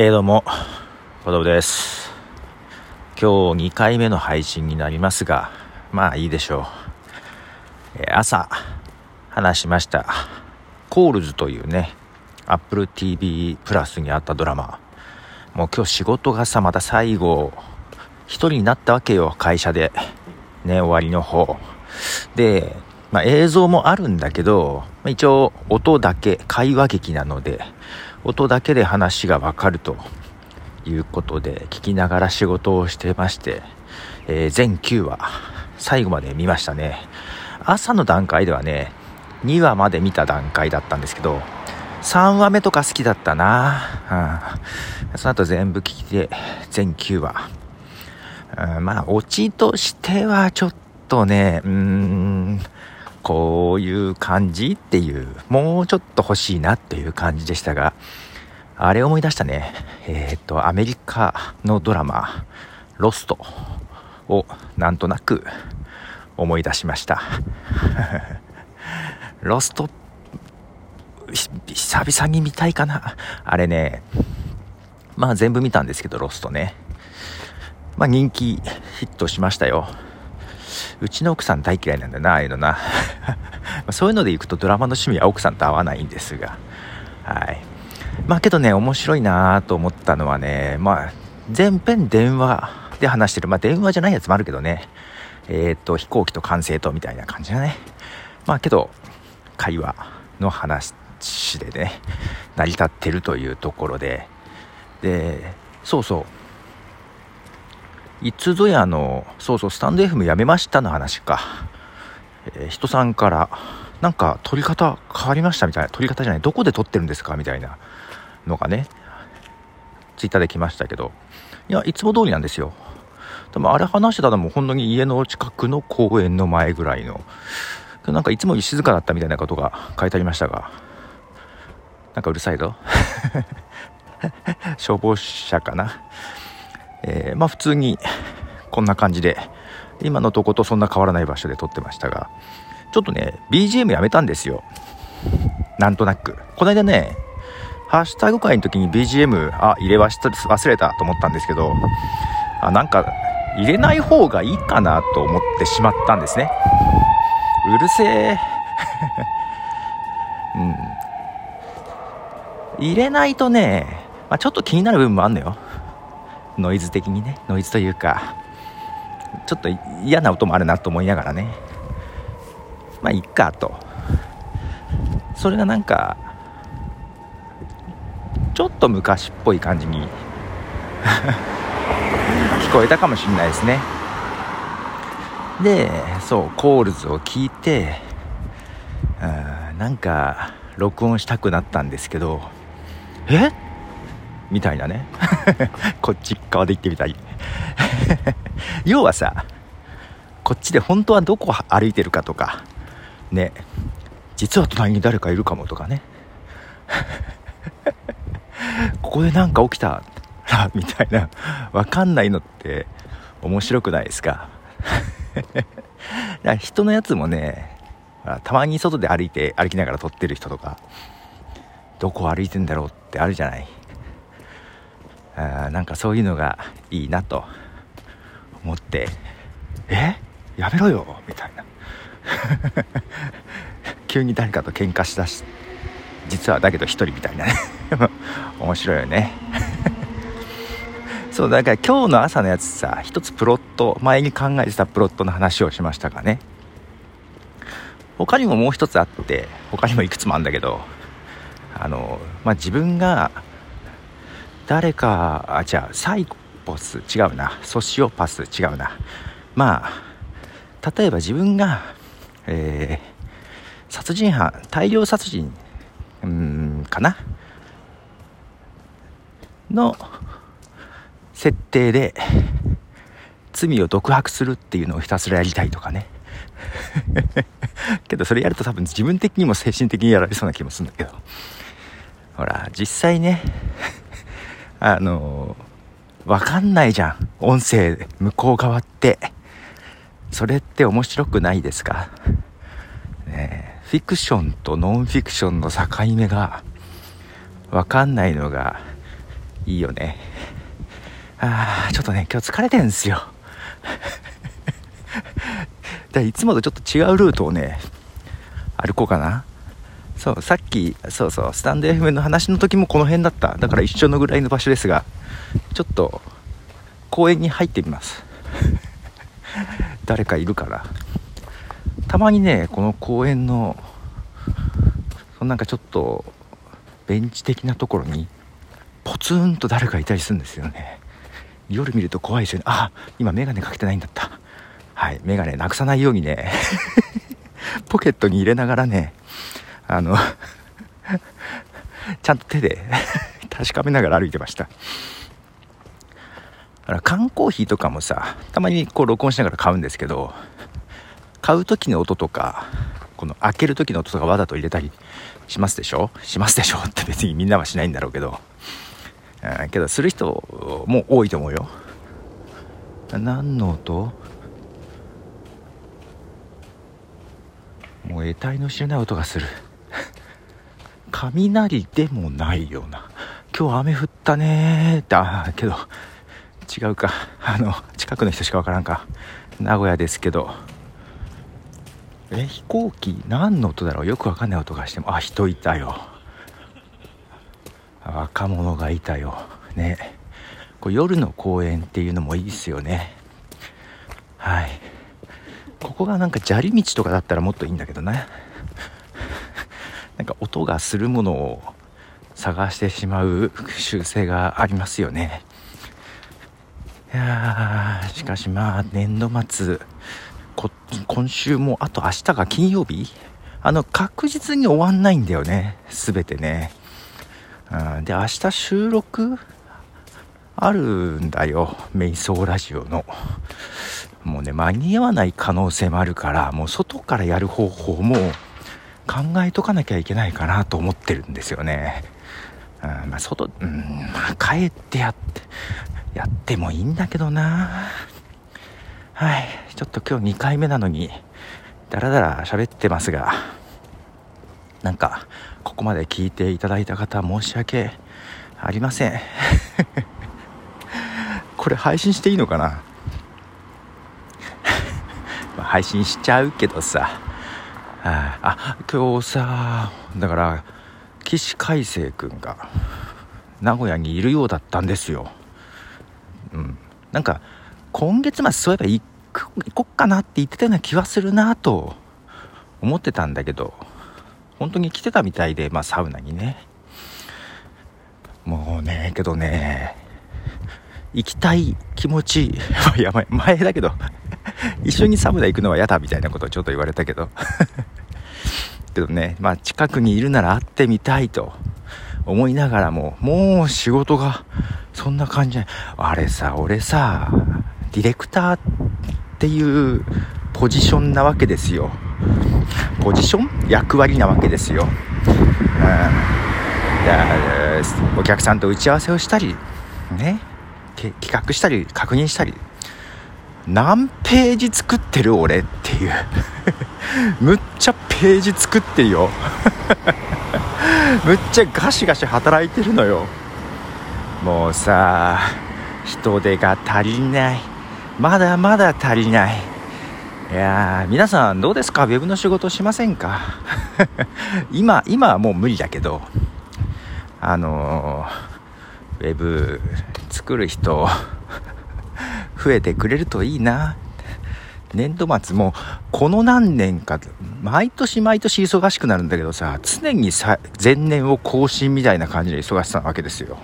えー、どうも、子供です。今日2回目の配信になりますが、まあいいでしょう。えー、朝、話しました。コールズというね、Apple TV プラスにあったドラマ。もう今日仕事がさ、また最後、一人になったわけよ、会社で。ね、終わりの方。で、まあ、映像もあるんだけど、一応音だけ、会話劇なので、音だけで話がわかるということで聞きながら仕事をしてまして、えー、全9話最後まで見ましたね。朝の段階ではね2話まで見た段階だったんですけど3話目とか好きだったな、うん、その後全部聞いて全9話、うん、まあオチとしてはちょっとねうーん。こういう感じっていう、もうちょっと欲しいなっていう感じでしたが、あれ思い出したね。えっ、と、アメリカのドラマ、ロストをなんとなく思い出しました。ロスト、久々に見たいかな。あれね、まあ全部見たんですけど、ロストね。まあ人気ヒットしましたよ。うちの奥さん大嫌いなんだな、ああいうのな。そういうので行くとドラマの趣味は奥さんと合わないんですが。はい。まあけどね、面白いなと思ったのはね、まあ、全編電話で話してる。まあ電話じゃないやつもあるけどね。えー、と、飛行機と管制とみたいな感じだね。まあけど、会話の話でね、成り立ってるというところで、で、そうそう。いつぞやの、そうそう、スタンド FM やめましたの話か。えー、人さんから、なんか撮り方変わりましたみたいな、撮り方じゃない、どこで撮ってるんですかみたいなのがね、ツイッターで来ましたけど、いや、いつも通りなんですよ。でもあれ話してたのも本当に家の近くの公園の前ぐらいの、なんかいつもより静かだったみたいなことが書いてありましたが、なんかうるさいぞ。消防車かな。えー、まあ普通に こんな感じで今のとことそんな変わらない場所で撮ってましたがちょっとね BGM やめたんですよ。なんとなく。この間ねハッシュタグ会の時に BGM あ入れ忘れたと思ったんですけどあなんか入れない方がいいかなと思ってしまったんですね。うるせえ。うん。入れないとね、まあ、ちょっと気になる部分もあんのよ。ノイズ的にねノイズというかちょっと嫌な音もあるなと思いながらね。まあいっかと。それがなんかちょっと昔っぽい感じに 聞こえたかもしれないですね。でそうコールズを聞いてなんか録音したくなったんですけどえ？っみたいなね。こっち側で行ってみたい。要はさこっちで本当はどこ歩いてるかとかね。実は隣に誰かいるかもとかね。ここで何か起きたらみたいな分かんないのって面白くないですか？人のやつもねたまに外で歩いて歩きながら撮ってる人とかどこ歩いてんだろうってあるじゃない？あなんかそういうのがいいなと思って。え？やめろよ。みたいな。急に誰かと喧嘩しだし。実はだけど1人みたいなね。面白いよね。そうだから今日の朝のやつさ一つプロット前に考えてたプロットの話をしましたかね。他にももう一つあって他にもいくつもあるんだけどあのまあ自分が誰かあじゃあサイコス違うな。ソシオパス違うな。まあ例えば自分が、えー、殺人犯大量殺人うんかな？の設定で罪を独白するっていうのをひたすらやりたいとかね。けどそれやると多分自分的にも精神的にやられそうな気もするんだけど。ほら実際ねあのわかんないじゃん。音声、向こう側って。それって面白くないですか？ねフィクションとノンフィクションの境目がわかんないのがいいよね。ああちょっとね今日疲れてるんですよ。だいつもとちょっと違うルートをね歩こうかな。そうさっきそうそうスタンド FM の話の時もこの辺だった。だから一緒のぐらいの場所ですがちょっと公園に入ってみます。誰かいるから。たまにねこの公園のなんかちょっとベンチ的なところにポツンと誰かいたりするんですよね。夜見ると怖いですよね。あ今眼鏡かけてないんだった。はい眼鏡なくさないようにね。ポケットに入れながらねあの ちゃんと手で 確かめながら歩いてました。だから缶コーヒーとかもさたまにこう録音しながら買うんですけど買う時の音とかこの開ける時の音とかわざと入れたりしますでしょ？しますでしょ？って別にみんなはしないんだろうけど、うん、けどする人も多いと思うよ。何の音？もう得体の知れない音がする。雷でもないような。今日雨降ったねー。ってあけど違うか。あの近くの人しかわからんか。名古屋ですけど。え飛行機何の音だろう？よくわかんない音がしても。あ人いたよ。若者がいたよ。ね。こう夜の公園っていうのもいいですよね。はい。ここがなんか砂利道とかだったらもっといいんだけどね。なんか音がするものを探してしまう習性がありますよね。いやしかしまあ年度末今週もあと明日が金曜日？あの確実に終わんないんだよね全てね、うん、で明日収録？あるんだよ瞑想ラジオの。もうね間に合わない可能性もあるからもう外からやる方法も考えとかなきゃいけないかなと思ってるんですよね、うんまあ、外、うん、まあ、帰ってやってやってもいいんだけどな。はいちょっと今日2回目なのにダラダラ喋ってますがなんかここまで聞いていただいた方申し訳ありません。これ配信していいのかな？配信しちゃうけどさ。ああ今日さだから起死回生君が名古屋にいるようだったんですよ。うん。なんか今月末そういえば行く行こっかなって言ってたような気はするなと思ってたんだけど本当に来てたみたいで、まあ、サウナにね。もうねけどね行きたい気持ち いや前だけど 一緒にサウナ行くのは嫌だみたいなことをちょっと言われたけど。けどねまあ近くにいるなら会ってみたいと思いながらももう仕事がそんな感じじゃない。あれさ俺さディレクターっていうポジションなわけですよ。ポジション？役割なわけですよ、うん、お客さんと打ち合わせをしたりね。企画したり確認したり。何ページ作ってる俺っていう。むっちゃページ作ってるよ。むっちゃガシガシ働いてるのよ。もうさ人手が足りない。まだまだ足りない。いやー皆さんどうですか？ウェブの仕事しませんか？今今はもう無理だけど。あのー、ウェブ作る人増えてくれるといいな。年度末もこの何年か毎年毎年忙しくなるんだけどさ常にさ前年を更新みたいな感じで忙しさなわけですよ。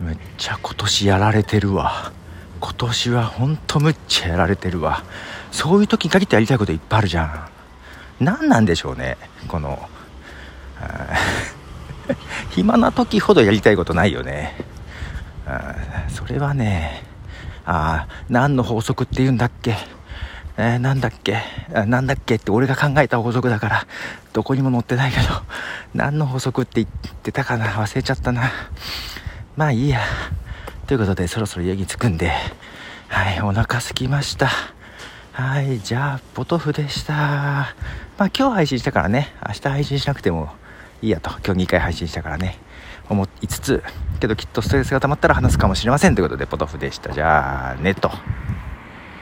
めっちゃ今年やられてるわ。今年はほんとむっちゃやられてるわ。そういう時に限ってやりたいこといっぱいあるじゃん。何なんでしょうねこの 暇な時ほどやりたいことないよね。それはねあ何の法則って言うんだっけ？えー、なんだっけ？なんだっけって俺が考えた法則だからどこにも載ってないけど何の法則って言ってたかな？忘れちゃったな。まあいいや。ということでそろそろ家に着くんではいお腹すきました。はいじゃあポトフでした。まあ今日配信したからね。明日配信しなくてもいいやと。今日2回配信したからね。思いつつけどきっとストレスが溜まったら話すかもしれませんということでポトフでしたじゃあねと。